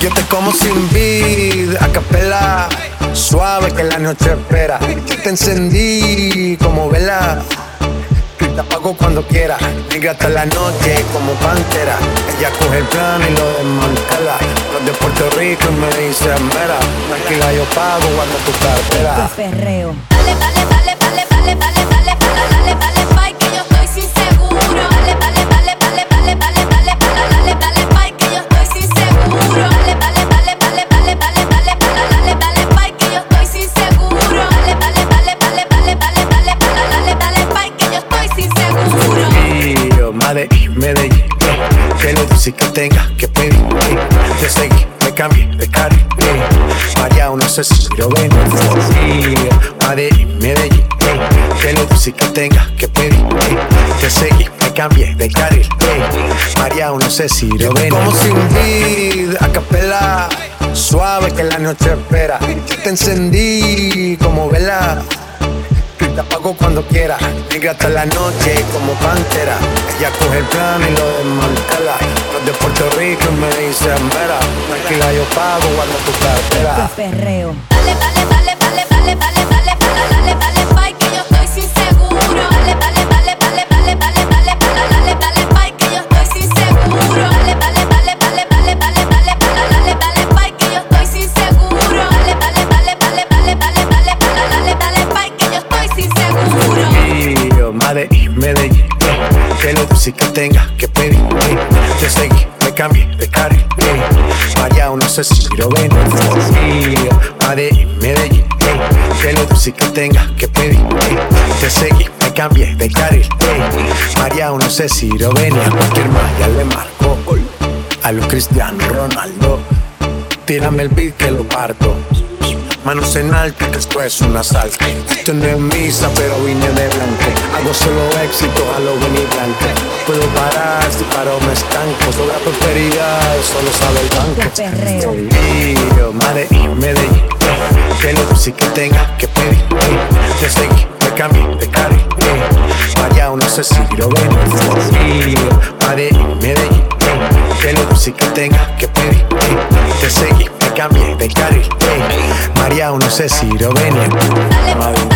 Yo, te como sin vid, a capela, suave que la noche espera. Yo te encendí como vela, te apago cuando quiera. Negra hasta la noche como pantera. Ella coge el plano y lo desmantela. Los de Puerto Rico me dicen, mera, tranquila yo pago cuando tu cartera. Perreo. Dale, dale, dale, dale, Dulce que tenga que pedir. Te seguí, me cambié de cari. María, no sé si lo ven. Mío, Medellín, Medellín. Que lo dulce que tenga que pedir. Te seguí, me cambié de carril. María, no sé si lo ven. Como sin vid, a capela. Suave que la noche espera. Yo te encendí como vela. Te apago cuando quiera, negra hasta la noche como pantera. Ella coge el plano y lo desmantela. Los de Puerto Rico me dicen, mera, tranquila yo pago cuando tu cartera. Perreo. Dale, dale, dale, dale, Que lo dulce que tenga que pedir. Te seguí, me cambié de carril. María, no sé si lo ven. Mío, Medellín, Medellín. Que lo dulce que tenga que pedir. Te seguí, me cambié de carril. María, no sé si lo ven. A cualquier malla le marco. A lo Cristiano Ronaldo. Tírame el beat que lo parto. Manos en alto, que esto es un asalto. Esto no es misa, pero vine de blanco. Hago solo éxito, a lo blanco. Puedo parar, si paro me estanco. Sobra prosperidad, solo sabe el banco. Perreo. Mío, Medellín, Medellín. Que lo dulce que tenga que pedir. Te seguí, me cambié de carril. María, no sé si lo ven. Mío, Medellín, Medellín. Que lo dulce que tenga que pedir. Te seguí, me cambié de carril no sé si lo venía.